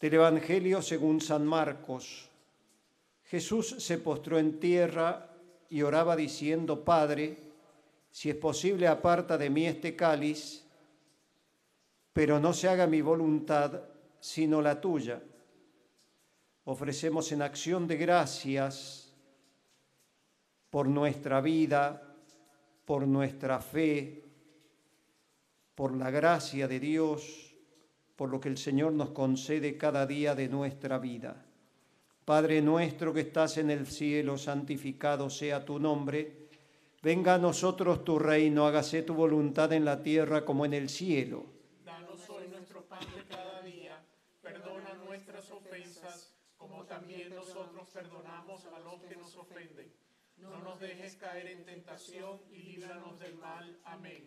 Del Evangelio según San Marcos. Jesús se postró en tierra y oraba diciendo, Padre, si es posible, aparta de mí este cáliz, pero no se haga mi voluntad, sino la tuya. Ofrecemos en acción de gracias por nuestra vida, por nuestra fe, por la gracia de Dios, por lo que el Señor nos concede cada día de nuestra vida. Padre nuestro que estás en el cielo, santificado sea tu nombre Venga a nosotros tu reino, hágase tu voluntad en la tierra como en el cielo. Danos hoy nuestro pan de cada día, perdona nuestras ofensas, como también nosotros perdonamos a los que nos ofenden. No nos dejes caer en tentación y líbranos del mal. Amén.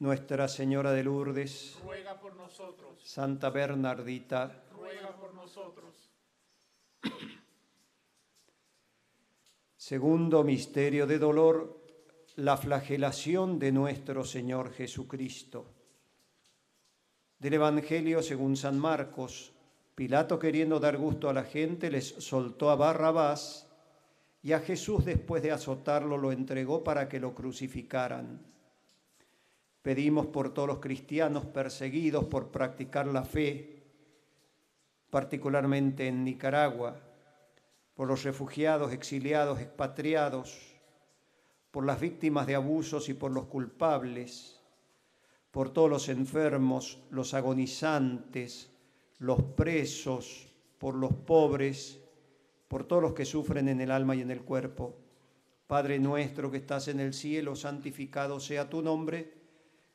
Nuestra Señora de Lourdes, Ruega por nosotros, Santa Bernardita, ruega por nosotros. Segundo misterio de dolor, la flagelación de nuestro Señor Jesucristo. Del Evangelio según San Marcos, Pilato queriendo dar gusto a la gente les soltó a Barrabás y a Jesús después de azotarlo lo entregó para que lo crucificaran. Pedimos por todos los cristianos perseguidos por practicar la fe, particularmente en Nicaragua, por los refugiados, exiliados, expatriados, por las víctimas de abusos y por los culpables, por todos los enfermos, los agonizantes, los presos, por los pobres, por todos los que sufren en el alma y en el cuerpo. Padre nuestro que estás en el cielo, santificado sea tu nombre.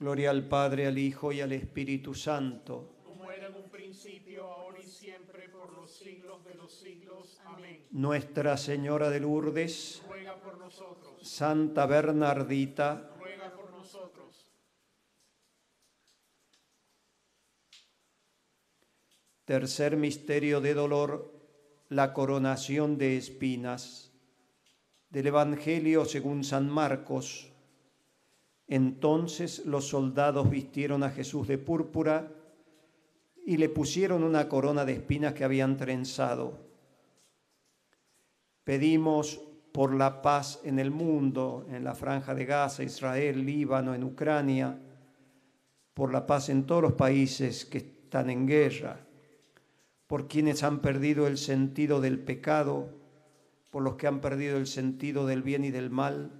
Gloria al Padre, al Hijo y al Espíritu Santo. Como era en un principio, ahora y siempre, por los siglos de los siglos. Amén. Nuestra Señora de Lourdes, Ruega por nosotros, Santa Bernardita, ruega por nosotros. tercer misterio de dolor, la coronación de espinas. Del Evangelio según San Marcos. Entonces los soldados vistieron a Jesús de púrpura y le pusieron una corona de espinas que habían trenzado. Pedimos por la paz en el mundo, en la franja de Gaza, Israel, Líbano, en Ucrania, por la paz en todos los países que están en guerra, por quienes han perdido el sentido del pecado, por los que han perdido el sentido del bien y del mal,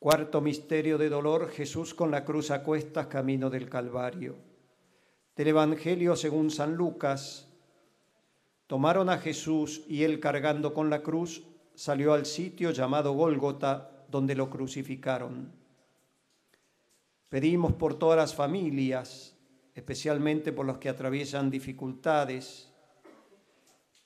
Cuarto misterio de dolor, Jesús con la cruz a cuestas, camino del Calvario. Del Evangelio según San Lucas, tomaron a Jesús y él cargando con la cruz salió al sitio llamado Gólgota, donde lo crucificaron. Pedimos por todas las familias, especialmente por los que atraviesan dificultades,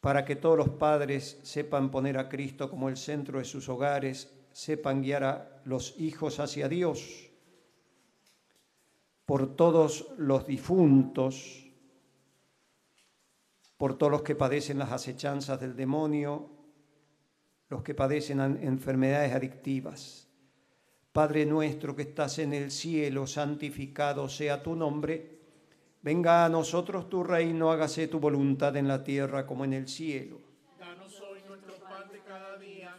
para que todos los padres sepan poner a Cristo como el centro de sus hogares, sepan guiar a los hijos hacia Dios, por todos los difuntos, por todos los que padecen las acechanzas del demonio, los que padecen enfermedades adictivas. Padre nuestro que estás en el cielo, santificado sea tu nombre. Venga a nosotros tu reino, hágase tu voluntad en la tierra como en el cielo. Danos hoy nuestro cada día,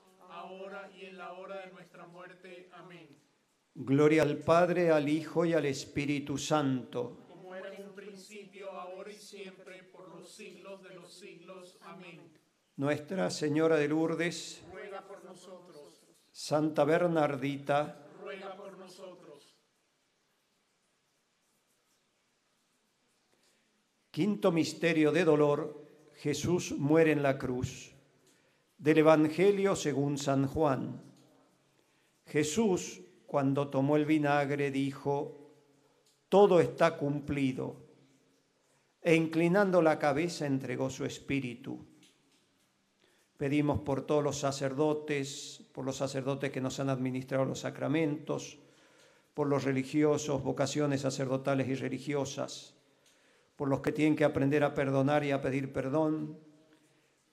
ahora y en la hora de nuestra muerte. Amén. Gloria al Padre, al Hijo y al Espíritu Santo. Como era en un principio, ahora y siempre, por los siglos de los siglos. Amén. Nuestra Señora de Lourdes, Ruega por nosotros. Santa Bernardita, Ruega por nosotros. Quinto misterio de dolor, Jesús muere en la cruz. Del Evangelio según San Juan. Jesús, cuando tomó el vinagre, dijo, todo está cumplido, e inclinando la cabeza entregó su espíritu. Pedimos por todos los sacerdotes, por los sacerdotes que nos han administrado los sacramentos, por los religiosos, vocaciones sacerdotales y religiosas, por los que tienen que aprender a perdonar y a pedir perdón,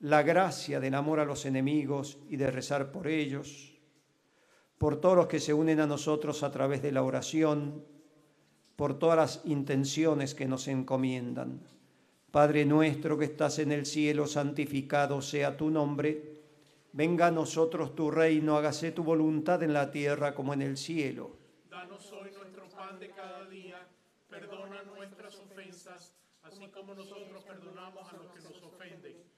la gracia del amor a los enemigos y de rezar por ellos, por todos los que se unen a nosotros a través de la oración, por todas las intenciones que nos encomiendan. Padre nuestro que estás en el cielo, santificado sea tu nombre. Venga a nosotros tu reino, hágase tu voluntad en la tierra como en el cielo. Danos hoy nuestro pan de cada día, perdona nuestras ofensas, así como nosotros perdonamos a los que nos ofenden.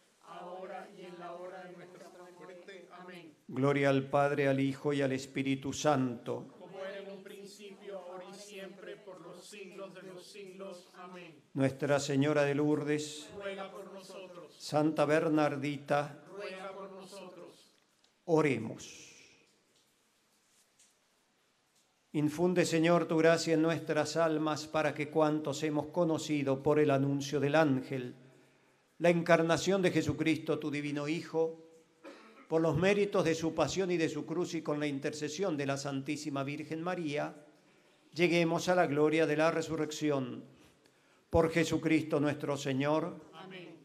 ahora y en la hora de nuestra muerte. Amén. Gloria al Padre, al Hijo y al Espíritu Santo. Como era en un principio, ahora y siempre, por los siglos de los siglos. Amén. Nuestra Señora de Lourdes, Ruega por nosotros, Santa Bernardita, ruega por nosotros. oremos. Infunde, Señor, tu gracia en nuestras almas para que cuantos hemos conocido por el anuncio del ángel, la encarnación de Jesucristo, tu divino Hijo, por los méritos de su pasión y de su cruz y con la intercesión de la Santísima Virgen María, lleguemos a la gloria de la resurrección. Por Jesucristo nuestro Señor. Amén.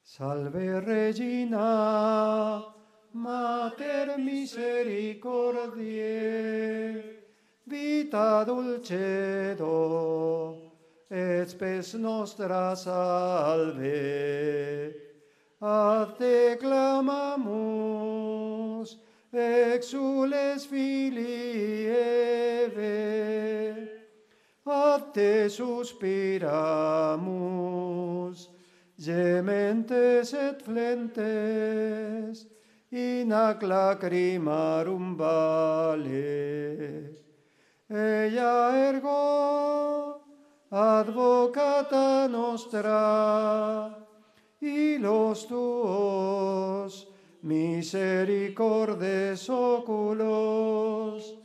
Salve Regina, Mater misericordiae, vita dulcedo, et spes nostra salve. A te clamamus, exules filii Eve, a te suspiramus, gementes et flentes, in ac lacrimarum vale. Ella ergo advocata nostra, y los tuos misericordes oculos,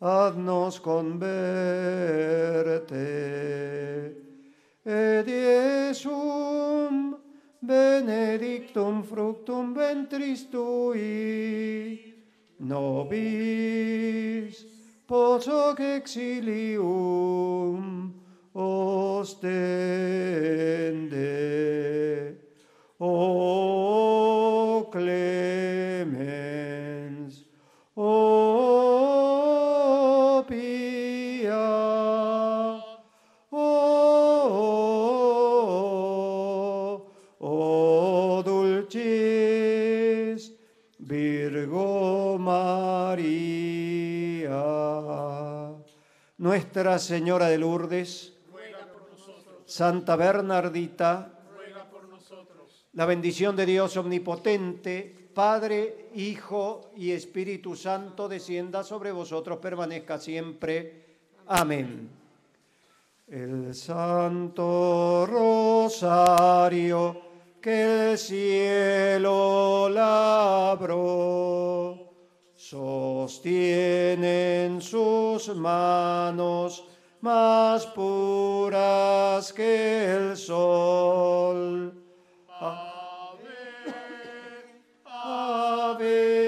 haznos converte. Et Iesum, benedictum fructum ventris tui, nobis, post hoc exilium, ostende. O clemens, o pia, o, o dulcis Virgo María. Nuestra Señora de Lourdes, Santa Bernardita, ruega por nosotros. la bendición de Dios omnipotente, Padre, Hijo y Espíritu Santo, descienda sobre vosotros, permanezca siempre. Amén. El Santo Rosario que el cielo labró, sostiene en sus manos más puras que el sol. Ave,